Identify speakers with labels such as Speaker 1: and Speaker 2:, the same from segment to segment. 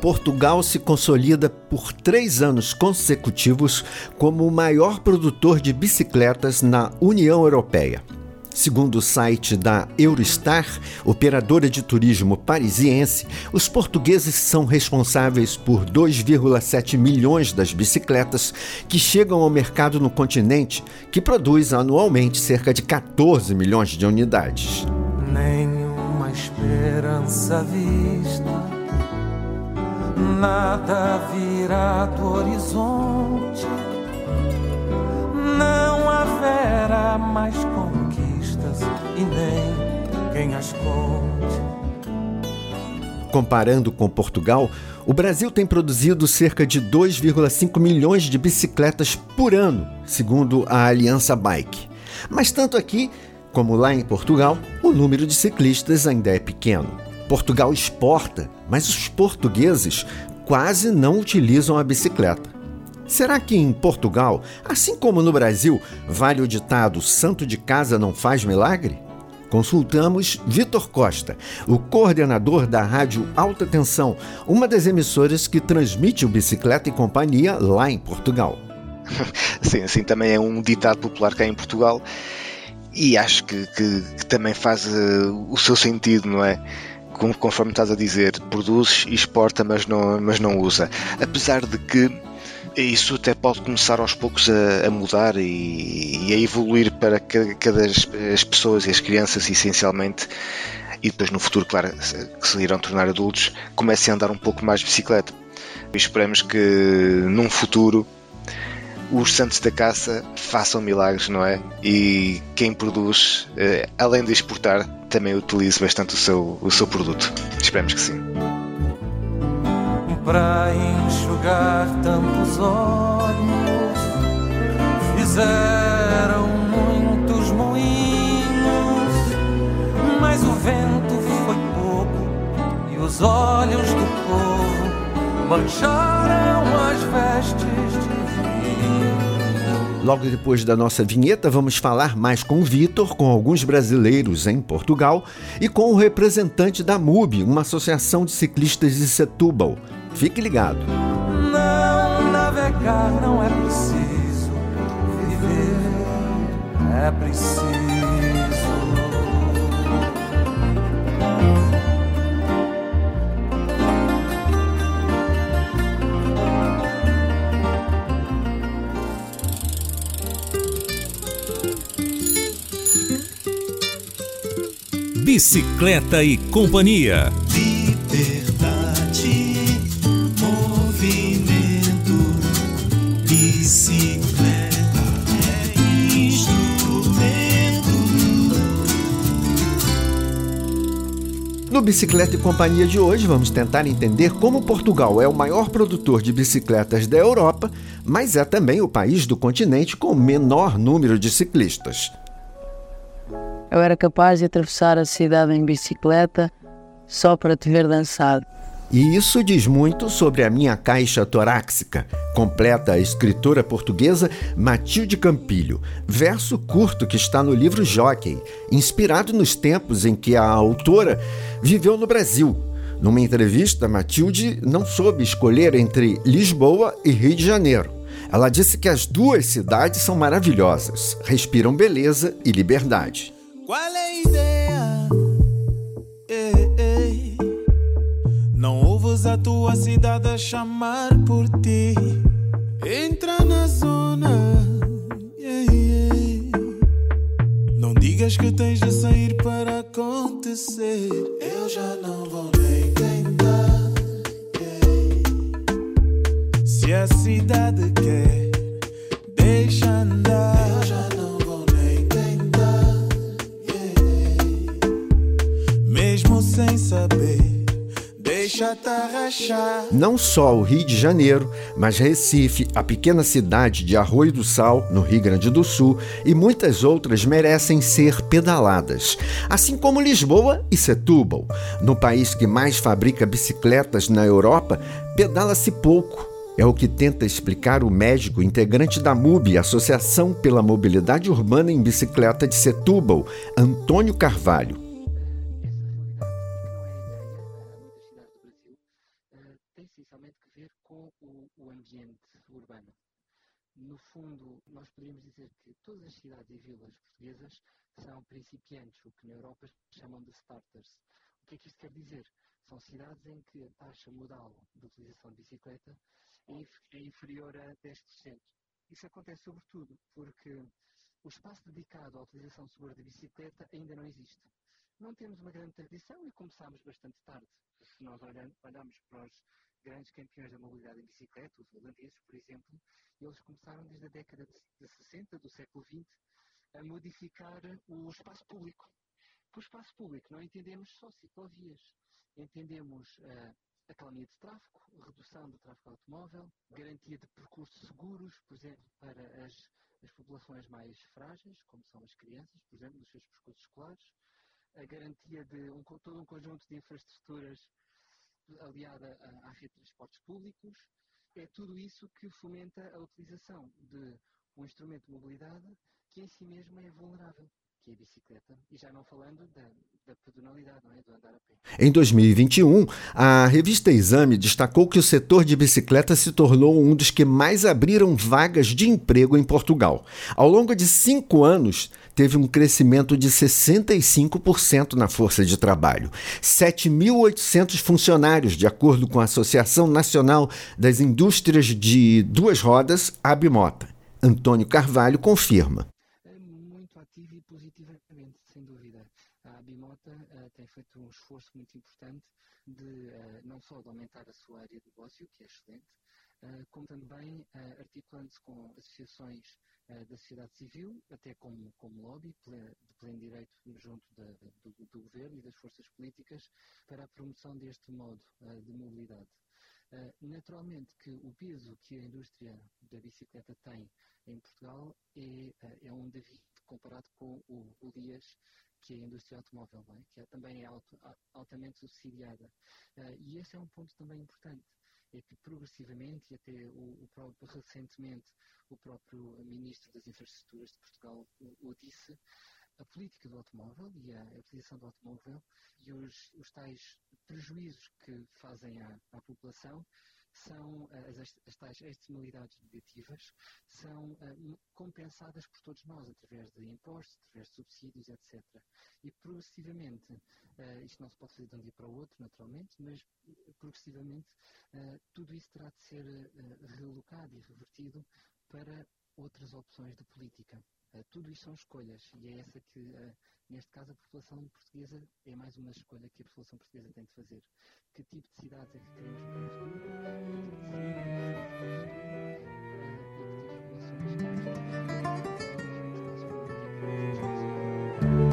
Speaker 1: Portugal se consolida por três anos consecutivos como o maior produtor de bicicletas na União Europeia. Segundo o site da Eurostar, operadora de turismo parisiense, os portugueses são responsáveis por 2,7 milhões das bicicletas que chegam ao mercado no continente, que produz anualmente cerca de 14 milhões de unidades.
Speaker 2: Nenhuma esperança vista nada virá do horizonte, não
Speaker 1: Comparando com Portugal, o Brasil tem produzido cerca de 2,5 milhões de bicicletas por ano, segundo a Aliança Bike. Mas tanto aqui como lá em Portugal, o número de ciclistas ainda é pequeno. Portugal exporta, mas os portugueses quase não utilizam a bicicleta. Será que em Portugal, assim como no Brasil, vale o ditado santo de casa não faz milagre? Consultamos Vitor Costa, o coordenador da Rádio Alta Tensão, uma das emissoras que transmite o Bicicleta e Companhia lá em Portugal.
Speaker 3: Sim, assim também é um ditado popular cá em Portugal e acho que, que, que também faz uh, o seu sentido, não é? conforme estás a dizer, produz e exporta, mas não, mas não usa. Apesar de que isso até pode começar aos poucos a, a mudar e, e, a evoluir para cada, cada as pessoas e as crianças, essencialmente, e depois no futuro, claro, que se irão tornar adultos, comecem a andar um pouco mais de bicicleta. E esperemos que num futuro os santos da caça façam milagres, não é? E quem produz, eh, além de exportar, também utilize bastante o seu, o seu produto. Esperemos que sim.
Speaker 2: Para enxugar tantos olhos, fizeram muitos moinhos, mas o vento foi pouco e os olhos do povo mancharam as vestes de
Speaker 1: Logo depois da nossa vinheta, vamos falar mais com o Vitor, com alguns brasileiros em Portugal e com o representante da MUB, uma associação de ciclistas de Setúbal. Fique ligado.
Speaker 2: Não navegar não é preciso, viver é preciso.
Speaker 4: Bicicleta e Companhia.
Speaker 1: No Bicicleta e Companhia de hoje, vamos tentar entender como Portugal é o maior produtor de bicicletas da Europa, mas é também o país do continente com o menor número de ciclistas.
Speaker 5: Eu era capaz de atravessar a cidade em bicicleta só para te ver dançar.
Speaker 1: E isso diz muito sobre a minha caixa torácica, completa a escritora portuguesa Matilde Campilho, verso curto que está no livro Jockey, inspirado nos tempos em que a autora viveu no Brasil. Numa entrevista, Matilde não soube escolher entre Lisboa e Rio de Janeiro. Ela disse que as duas cidades são maravilhosas, respiram beleza e liberdade.
Speaker 6: Qual é a ideia? Ei, ei. Ouves a tua cidade a chamar por ti. Entra na zona. Ei, não digas que tens de sair para acontecer. Eu já não vou nem tentar. Se a cidade quer, Não
Speaker 1: só o Rio de Janeiro, mas Recife, a pequena cidade de Arroio do Sal, no Rio Grande do Sul, e muitas outras merecem ser pedaladas, assim como Lisboa e Setúbal. No país que mais fabrica bicicletas na Europa, pedala-se pouco. É o que tenta explicar o médico integrante da MUB, Associação pela Mobilidade Urbana em Bicicleta de Setúbal, Antônio Carvalho.
Speaker 4: Todas as cidades e vilas portuguesas são principiantes, o que na Europa chamam de starters. O que é que isto quer dizer? São cidades em que a taxa modal de utilização de bicicleta é inferior a 10%. Isso acontece sobretudo porque o espaço dedicado à utilização segura da bicicleta ainda não existe. Não temos uma grande tradição e começámos bastante tarde. Se nós olhamos para os grandes campeões da mobilidade em bicicleta, os holandeses, por exemplo, eles começaram desde a década de 60 do século XX a modificar o espaço público. Por espaço público não entendemos só ciclovias, entendemos uh, a calmia de tráfego, redução do tráfego automóvel, garantia de percursos seguros, por exemplo, para as, as populações mais frágeis, como são as crianças, por exemplo, nos seus percursos escolares, a garantia de um, todo um conjunto de infraestruturas aliada à, rede de transportes públicos, é tudo isso que fomenta a utilização de um instrumento de mobilidade que em si mesmo é vulnerável a bicicleta, e já não falando da, da pedonalidade, não é? do andar a pé.
Speaker 1: Em 2021, a revista Exame destacou que o setor de bicicleta se tornou um dos que mais abriram vagas de emprego em Portugal. Ao longo de cinco anos, teve um crescimento de 65% na força de trabalho. 7.800 funcionários, de acordo com a Associação Nacional das Indústrias de Duas Rodas, Abimota. Antônio Carvalho confirma.
Speaker 4: feito um esforço muito importante de uh, não só de aumentar a sua área de negócio, que é excelente, uh, como também uh, articulando-se com associações da sociedade civil, até como, como lobby de pleno direito junto da, do, do, governo e das forças políticas, para a promoção deste modo de mobilidade. naturalmente que o peso que a indústria da bicicleta tem em Portugal é, é um David comparado com o, o que é a indústria automóvel, é? que é, também é altamente subsidiada. Uh, e esse é um ponto também importante, é que progressivamente, e até o, o próprio, recentemente o próprio Ministro das Infraestruturas de Portugal o, o disse, a política do automóvel e a utilização do automóvel e os, os tais prejuízos que fazem à, à população são eh, as, as tais externalidades negativas são uh, compensadas por todos nós através de impostos, através de subsídios, etc. E progressivamente, uh, isto não se pode fazer de um dia para o outro, naturalmente, mas progressivamente tudo isso terá de ser relocado e revertido para outras opções de política. Uh, tudo isto são escolhas e é essa que, uh, neste caso, a população portuguesa é mais uma escolha que a população portuguesa tem de fazer. Que tipo de cidades é que queremos para o futuro?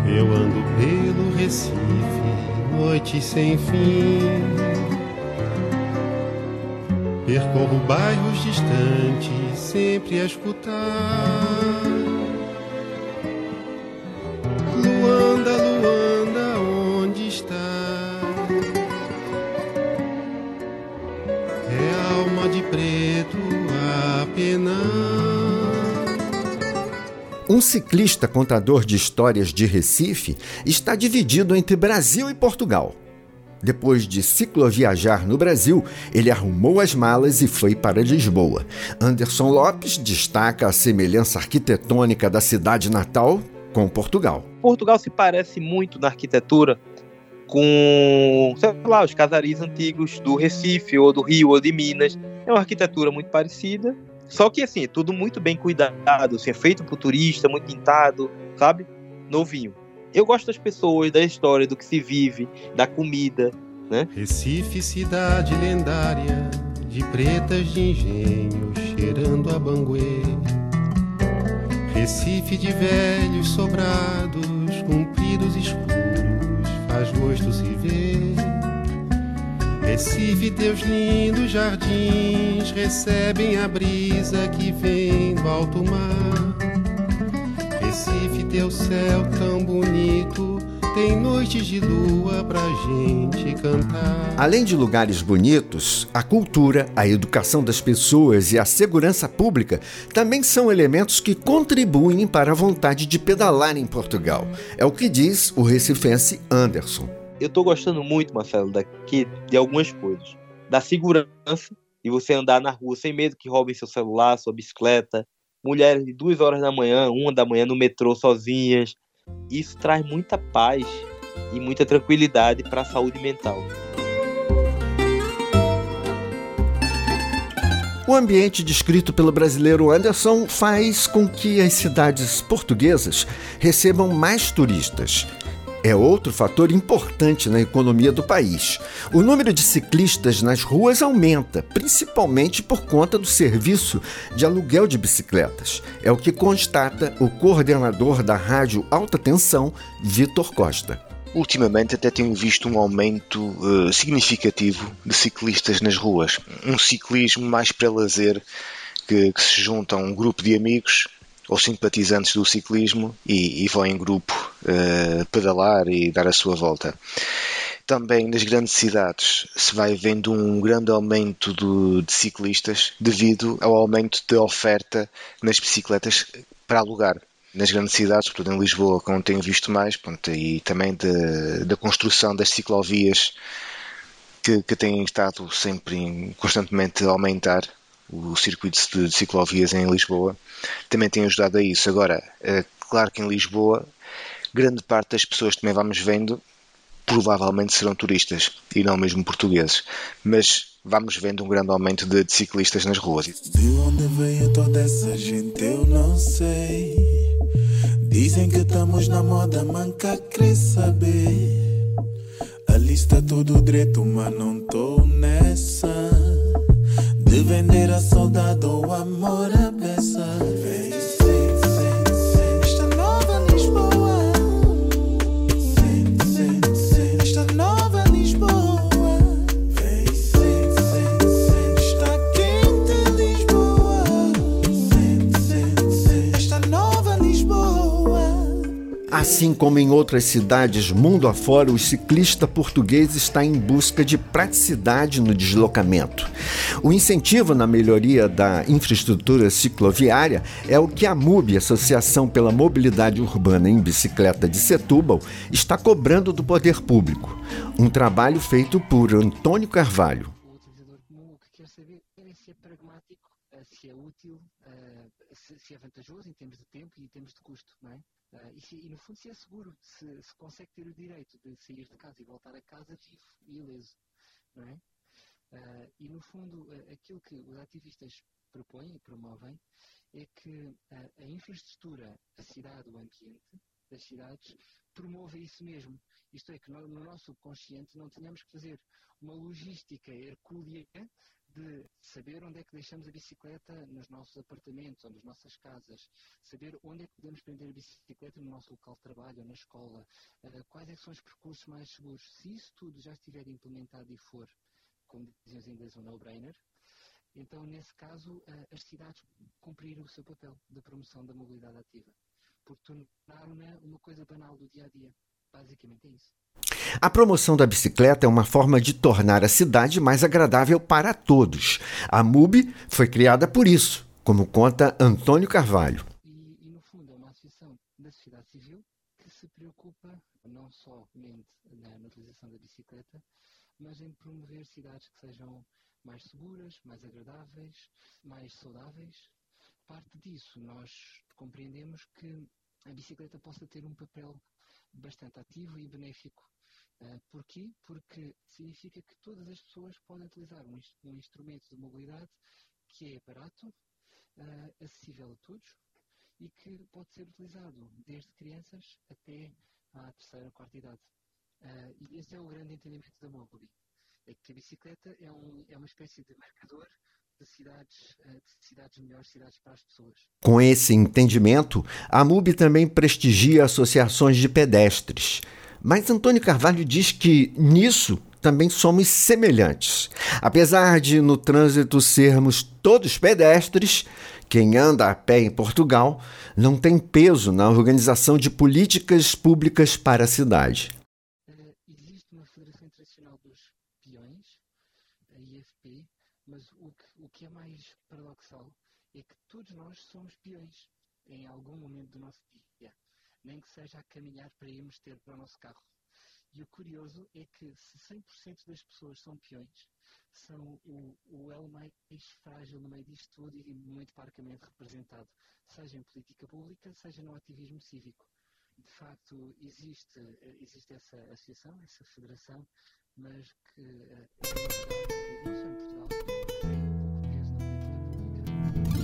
Speaker 7: Eu ando pelo Recife, noite sem fim. Percorro bairros distantes, sempre a escutar
Speaker 1: Um ciclista contador de histórias de Recife está dividido entre Brasil e Portugal. Depois de cicloviajar no Brasil, ele arrumou as malas e foi para Lisboa. Anderson Lopes destaca a semelhança arquitetônica da cidade natal com Portugal.
Speaker 8: Portugal se parece muito na arquitetura com, sei lá, os casaris antigos do Recife ou do Rio ou de Minas. É uma arquitetura muito parecida, só que assim, é tudo muito bem cuidado, assim, é feito pro turista, muito pintado, sabe? Novinho. Eu gosto das pessoas, da história, do que se vive, da comida, né?
Speaker 7: Recife, cidade lendária, de pretas de engenho, cheirando a banguê. Recife de velhos sobrados, compridos escuros, faz gosto se ver. Recife, teus lindos jardins recebem a brisa que vem do alto mar. Recife, teu céu tão bonito tem noites de lua pra gente cantar.
Speaker 1: Além de lugares bonitos, a cultura, a educação das pessoas e a segurança pública também são elementos que contribuem para a vontade de pedalar em Portugal. É o que diz o recifense Anderson.
Speaker 8: Eu tô gostando muito, Marcelo, daqui de algumas coisas. Da segurança, e você andar na rua sem medo que roubem seu celular, sua bicicleta. Mulheres de duas horas da manhã, uma da manhã no metrô sozinhas, isso traz muita paz e muita tranquilidade para a saúde mental.
Speaker 1: O ambiente descrito pelo brasileiro Anderson faz com que as cidades portuguesas recebam mais turistas é outro fator importante na economia do país. O número de ciclistas nas ruas aumenta, principalmente por conta do serviço de aluguel de bicicletas. É o que constata o coordenador da Rádio Alta Tensão, Vitor Costa.
Speaker 3: Ultimamente até tenho visto um aumento uh, significativo de ciclistas nas ruas. Um ciclismo mais para lazer, que, que se junta a um grupo de amigos ou simpatizantes do ciclismo e, e vão em grupo uh, pedalar e dar a sua volta. Também nas grandes cidades se vai vendo um grande aumento do, de ciclistas devido ao aumento de oferta nas bicicletas para alugar. Nas grandes cidades, portanto em Lisboa, como tenho visto mais, pronto, e também da construção das ciclovias que, que têm estado sempre constantemente a aumentar o circuito de ciclovias em Lisboa, também tem ajudado a isso. Agora, é claro que em Lisboa, grande parte das pessoas que também vamos vendo provavelmente serão turistas e não mesmo portugueses. Mas vamos vendo um grande aumento de, de ciclistas nas ruas.
Speaker 6: De onde veio toda essa gente eu não sei. Dizem que estamos na moda, manca quer saber. A lista todo direito, mas não tô nessa. De vender a saudade ou amor
Speaker 1: Assim como em outras cidades mundo afora, o ciclista português está em busca de praticidade no deslocamento. O incentivo na melhoria da infraestrutura cicloviária é o que a MUB, Associação pela Mobilidade Urbana em Bicicleta de Setúbal, está cobrando do poder público. Um trabalho feito por Antônio Carvalho.
Speaker 4: Se é vantajoso em termos de tempo e em termos de custo, não é? Eh, E, se- e, no fundo se é seguro, se, se consegue ter o direito de sair de casa e voltar a casa vivo e ileso, não é? Eh, e no fundo eh, aquilo que os ativistas propõem e promovem é que eh, a infraestrutura, a cidade, o ambiente das cidades promova isso mesmo. Isto é, que no, no nosso subconsciente não tenhamos que fazer uma logística hercúlea de saber onde é que deixamos a bicicleta nos nossos apartamentos ou nas nossas casas, saber onde é que podemos prender a bicicleta no nosso local de trabalho ou na escola, eh, quais é são os percursos mais seguros. Se isso tudo já estiver implementado e for, como dizem os ingleses, um no-brainer, então nesse caso eh, as cidades cumpriram o seu papel de promoção da mobilidade ativa, porque tornaram-na uma coisa banal do dia a dia. Basicamente é isso.
Speaker 1: A promoção da bicicleta é uma forma de tornar a cidade mais agradável para todos. A MUB foi criada por isso, como conta Antônio Carvalho.
Speaker 4: E, e, no fundo é uma associação da sociedade civil que se preocupa não somente na, na utilização da bicicleta, mas em promover cidades que sejam mais seguras, mais agradáveis, mais saudáveis. Parte disso, nós compreendemos que a bicicleta possa ter um papel bastante ativo e benéfico. Uh, porquê? Porque significa que todas as pessoas podem utilizar um, um instrumento de mobilidade que é barato, uh, acessível a todos e que pode ser utilizado desde crianças até à terceira ou quarta idade. Uh, e esse é o grande entendimento da Mobi. É que a bicicleta é, um, é uma espécie de marcador de cidades, de cidades melhores, cidades para as pessoas.
Speaker 1: Com esse entendimento, a MUB também prestigia associações de pedestres. Mas Antônio Carvalho diz que nisso também somos semelhantes. Apesar de no trânsito sermos todos pedestres, quem anda a pé em Portugal não tem peso na organização de políticas públicas para a cidade.
Speaker 4: Uh, existe uma Federação Internacional dos Peões, a IFP, mas o que, o que é mais paradoxal é que todos nós somos peões em algum momento do nosso dia, nem que seja a caminhar para irmos ter para o nosso carro. E o curioso é que se 100% das pessoas são peões, são o, o elo mais frágil no meio disto tudo e muito parcamente representado, seja em política pública, seja no ativismo cívico. De facto, existe, existe essa associação, essa federação, mas que, eh, não só em Portugal, tem pouco peso na política pública.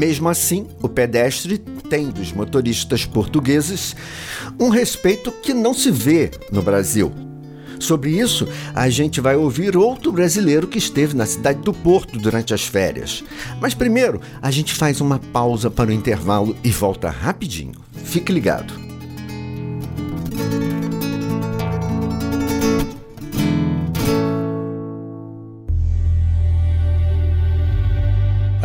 Speaker 1: Mesmo assim, o pedestre tem dos motoristas portugueses um respeito que não se vê no Brasil. Sobre isso, a gente vai ouvir outro brasileiro que esteve na cidade do Porto durante as férias. Mas primeiro, a gente faz uma pausa para o intervalo e volta rapidinho. Fique ligado.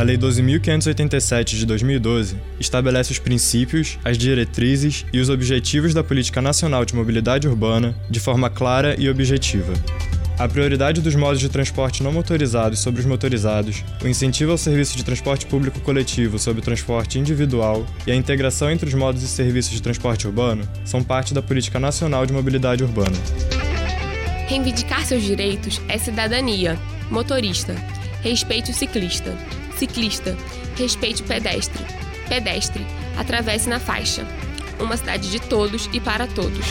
Speaker 9: Lei 12.587 de 2012 estabelece os princípios, as diretrizes e os objetivos da Política Nacional de Mobilidade Urbana de forma clara e objetiva. A prioridade dos modos de transporte não motorizados sobre os motorizados, o incentivo ao serviço de transporte público coletivo sobre o transporte individual e a integração entre os modos e serviços de transporte urbano são parte da Política Nacional de Mobilidade Urbana.
Speaker 10: Reivindicar seus direitos é cidadania. Motorista, respeite o ciclista. Ciclista, respeite o pedestre. Pedestre, atravesse na faixa. Uma cidade de todos e para todos.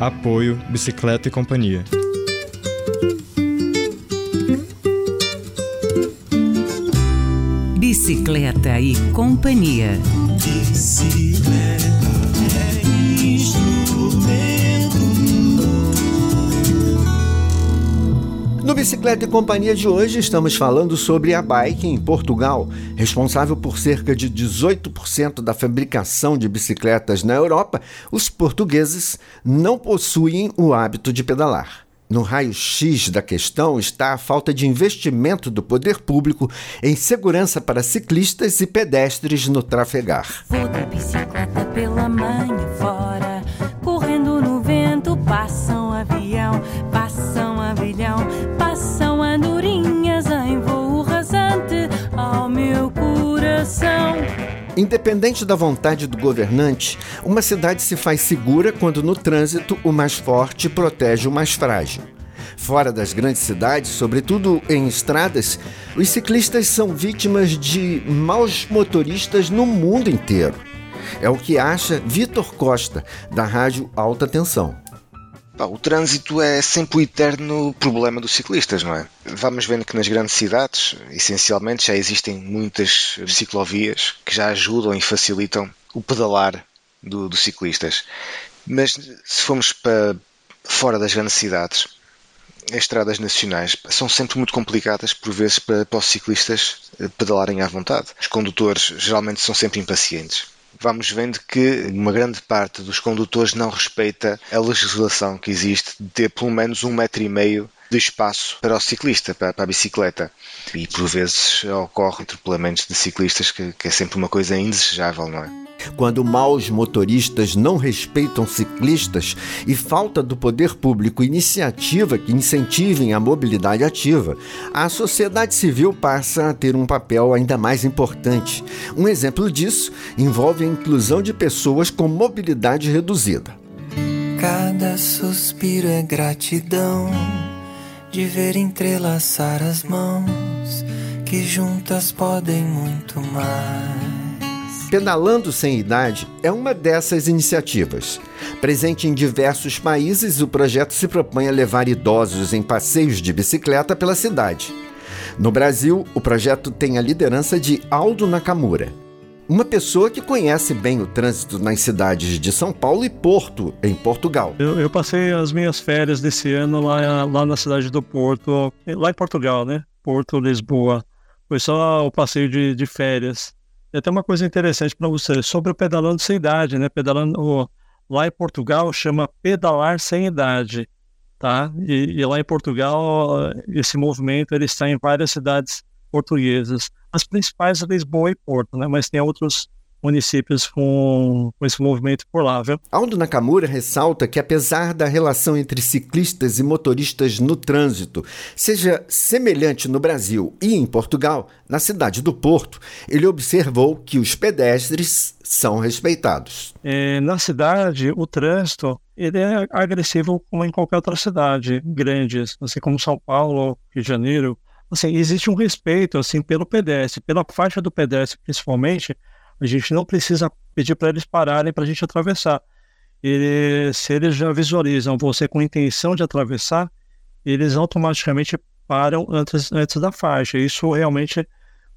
Speaker 9: Apoio Bicicleta e Companhia.
Speaker 11: Bicicleta e Companhia. Bicicleta
Speaker 1: No Bicicleta e Companhia de hoje estamos falando sobre a Bike em Portugal, responsável por cerca de 18% da fabricação de bicicletas na Europa. Os portugueses não possuem o hábito de pedalar. No raio-x da questão está a falta de investimento do poder público em segurança para ciclistas e pedestres no trafegar.
Speaker 11: Vou de bicicleta pela manhã fora, correndo no vento, passa um avião, passa um avilhão,
Speaker 1: Independente da vontade do governante, uma cidade se faz segura quando no trânsito o mais forte protege o mais frágil. Fora das grandes cidades, sobretudo em estradas, os ciclistas são vítimas de maus motoristas no mundo inteiro. É o que acha Vitor Costa, da rádio Alta Tensão.
Speaker 3: O trânsito é sempre o eterno problema dos ciclistas, não é? Vamos vendo que nas grandes cidades, essencialmente, já existem muitas ciclovias que já ajudam e facilitam o pedalar dos do ciclistas. Mas se formos para fora das grandes cidades, as estradas nacionais são sempre muito complicadas, por vezes, para, para os ciclistas pedalarem à vontade. Os condutores geralmente são sempre impacientes vamos vendo que uma grande parte dos condutores não respeita a legislação que existe de ter pelo menos um metro e meio de espaço para o ciclista, para, a bicicleta. E por vezes ocorre atropelamentos de ciclistas, que, que é sempre uma coisa indesejável, não é?
Speaker 1: Quando maus motoristas não respeitam ciclistas e falta do poder público iniciativa que incentivem a mobilidade ativa, a sociedade civil passa a ter um papel ainda mais importante. Um exemplo disso envolve a inclusão de pessoas com mobilidade reduzida.
Speaker 12: Cada suspiro é gratidão de ver entrelaçar as mãos que juntas podem muito mais.
Speaker 1: Pedalando Sem Idade é uma dessas iniciativas. Presente em diversos países, o projeto se propõe a levar idosos em passeios de bicicleta pela cidade. No Brasil, o projeto tem a liderança de Aldo Nakamura, uma pessoa que conhece bem o trânsito nas cidades de São Paulo e Porto, em Portugal.
Speaker 13: Eu, eu, passei as minhas férias desse ano lá, lá na cidade do Porto, lá em Portugal, né? Porto, Lisboa. Foi só o passeio de, de férias. E até uma coisa interessante para você, sobre o pedalando sem idade, né? Pedalando lá em Portugal chama pedalar sem idade, tá? E, e lá em Portugal esse movimento ele está em várias cidades portuguesas. As principais Lisboa e Porto, né? Mas tem outros municípios com, com esse movimento por lá, viu?
Speaker 1: Aldo Nakamura ressalta que, apesar da relação entre ciclistas e motoristas no trânsito seja semelhante no Brasil e em Portugal, na cidade do Porto, ele observou que os pedestres são respeitados.
Speaker 13: É, na cidade, o trânsito ele é agressivo como em qualquer outra cidade grande, assim como São Paulo, Rio de Janeiro. Assim, existe um respeito assim pelo pedestre, pela faixa do pedestre principalmente, a gente não precisa pedir para eles pararem para a gente atravessar. Ele, se eles já visualizam você com intenção de atravessar, eles automaticamente param antes, antes da faixa. Isso realmente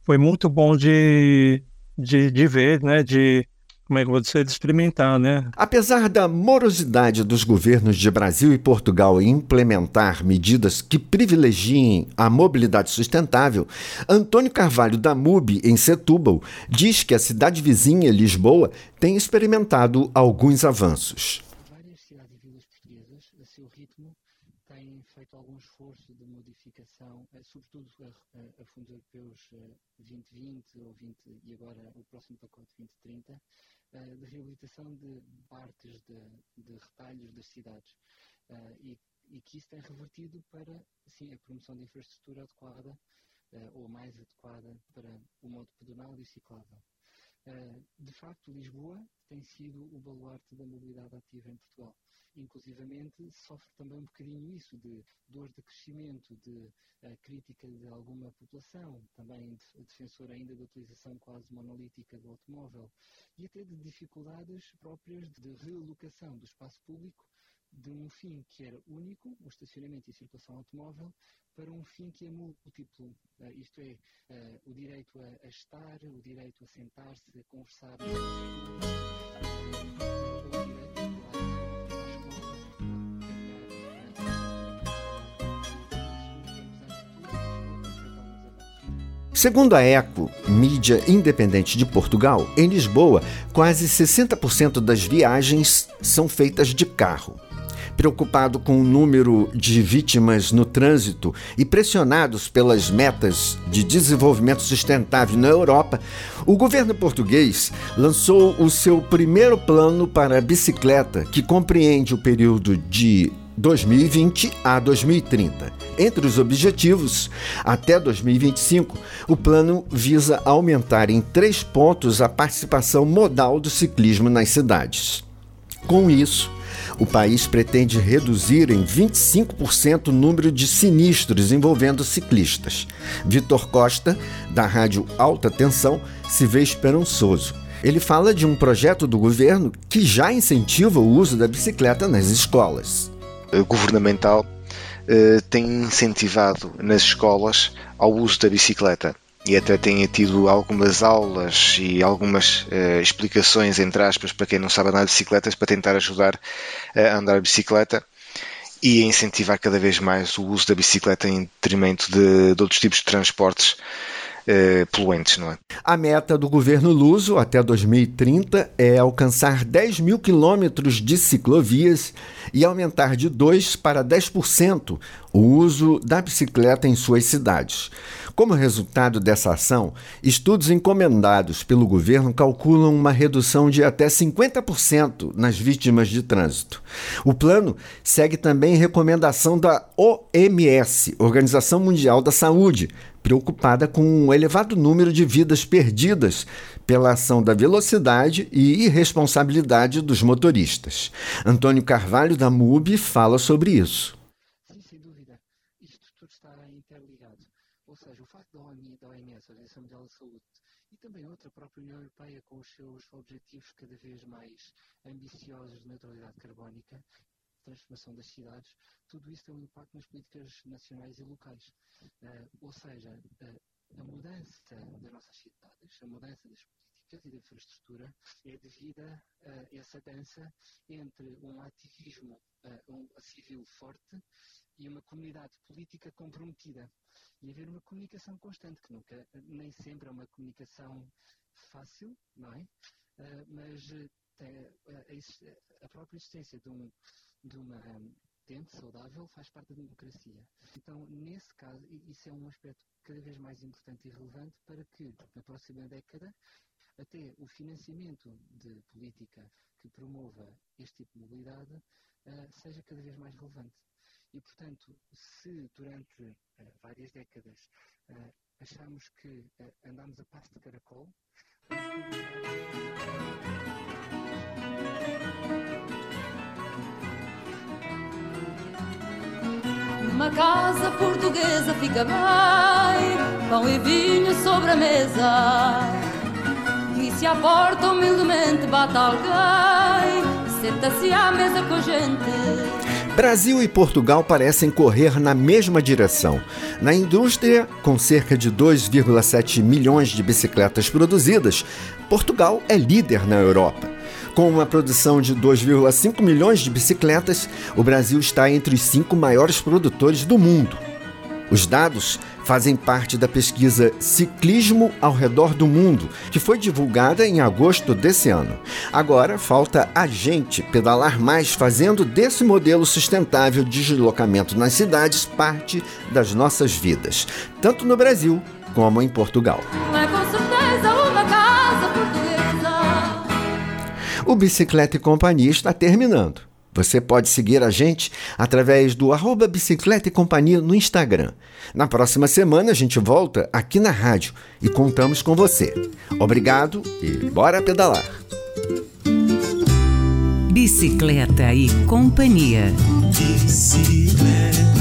Speaker 13: foi muito bom de, de, de ver, né? De, como é que eu vou dizer, de experimentar, né?
Speaker 1: Apesar da morosidade dos governos de Brasil e Portugal em implementar medidas que privilegiem a mobilidade sustentável, Antônio Carvalho da MUB, em Setúbal, diz que a cidade vizinha, Lisboa, tem experimentado alguns avanços.
Speaker 4: Várias cidades e vilas portuguesas, a seu ritmo, têm feito algum esforço de modificação, sobretudo a, a fundos europeus 2020 ou 20, e agora o próximo pacote 2030, de reabilitação de partes de, de retalhos das cidades uh, e, e, que isso tem revertido para sim, a promoção de infraestrutura adequada uh, ou mais adequada para o modo pedonal e ciclável. De facto, Lisboa tem sido o baluarte da mobilidade ativa em Portugal. Inclusivamente, sofre também um bocadinho isso de dor de crescimento, de uh, crítica de alguma população, também de, defensor ainda da utilização quase monolítica do automóvel e até de dificuldades próprias de realocação do espaço público de um fim que era único, o estacionamento e circulação automóvel, para um fim que é múltiplo, uh, isto é, uh, o direito a, estar, o direito a sentar-se, a conversar,
Speaker 1: Segundo a ECO, mídia independente de Portugal, em Lisboa, quase 60% das viagens são feitas de carro. Preocupado com o número de vítimas no trânsito e pressionados pelas metas de desenvolvimento sustentável na Europa, o governo português lançou o seu primeiro plano para a bicicleta, que compreende o período de 2020 a 2030. Entre os objetivos, até 2025, o plano visa aumentar em três pontos a participação modal do ciclismo nas cidades. Com isso, o país pretende reduzir em 25% o número de sinistros envolvendo ciclistas. Vitor Costa, da Rádio Alta Tensão, se vê esperançoso. Ele fala de um projeto do governo que já incentiva o uso da bicicleta nas escolas.
Speaker 3: Governamental eh, tem incentivado nas escolas ao uso da bicicleta. E até tem tido algumas aulas e algumas uh, explicações, entre aspas, para quem não sabe andar de bicicletas, para tentar ajudar a andar de bicicleta e a incentivar cada vez mais o uso da bicicleta em detrimento de, de outros tipos de transportes eh, poluentes, não é?
Speaker 1: A meta do governo luso até 2030 é alcançar 10 mil quilômetros de ciclovias e aumentar de 2 para 10% o uso da bicicleta em suas cidades. Como resultado dessa ação, estudos encomendados pelo governo calculam uma redução de até 50% nas vítimas de trânsito. O plano segue também recomendação da OMS, Organização Mundial da Saúde, preocupada com o elevado número de vidas perdidas pela ação da velocidade e irresponsabilidade dos motoristas. Antônio Carvalho, da MUB, fala sobre isso.
Speaker 4: Sim, sem dúvida. Isto tudo está interligado. Ou seja, o facto da OMS, da OMS, Organização Mundial da Saúde, e também outra, a própria União Europeia, com os seus objetivos cada vez mais ambiciosos de neutralidade carbónica, transformação das cidades, tudo isso tem um impacto nas políticas nacionais e locais. Uh, ou seja, uh, a mudança das nossas cidades, a mudança das políticas e de infraestrutura é devida a essa dança entre um ativismo um civil forte e uma comunidade política comprometida. E haver uma comunicação constante, que nunca, nem sempre é uma comunicação fácil, não é? Uh, mas a, a, própria existência de, um, de uma tente saudável faz parte da democracia. Então, nesse caso, isso é um aspecto cada vez mais importante e relevante para que, na próxima década, até o financiamento de política que promova este tipo de mobilidade uh, seja cada vez mais relevante. E, portanto, se durante uh, várias décadas uh, achamos que andamos a passo de caracol,
Speaker 14: Uma casa portuguesa fica bem, pão e vinho sobre a mesa. E se à porta humildemente bate alguém, senta-se à mesa com a gente.
Speaker 1: Brasil e Portugal parecem correr na mesma direção. Na indústria, com cerca de 2,7 milhões de bicicletas produzidas, Portugal é líder na Europa. Com uma produção de 2,5 milhões de bicicletas, o Brasil está entre os cinco maiores produtores do mundo. Os dados fazem parte da pesquisa Ciclismo ao Redor do Mundo, que foi divulgada em agosto desse ano. Agora falta a gente pedalar mais, fazendo desse modelo sustentável de deslocamento nas cidades parte das nossas vidas, tanto no Brasil como em Portugal. O Bicicleta e Companhia está terminando. Você pode seguir a gente através do arroba Bicicleta e Companhia no Instagram. Na próxima semana a gente volta aqui na rádio e contamos com você. Obrigado e bora pedalar!
Speaker 15: Bicicleta e Companhia. Bicicleta.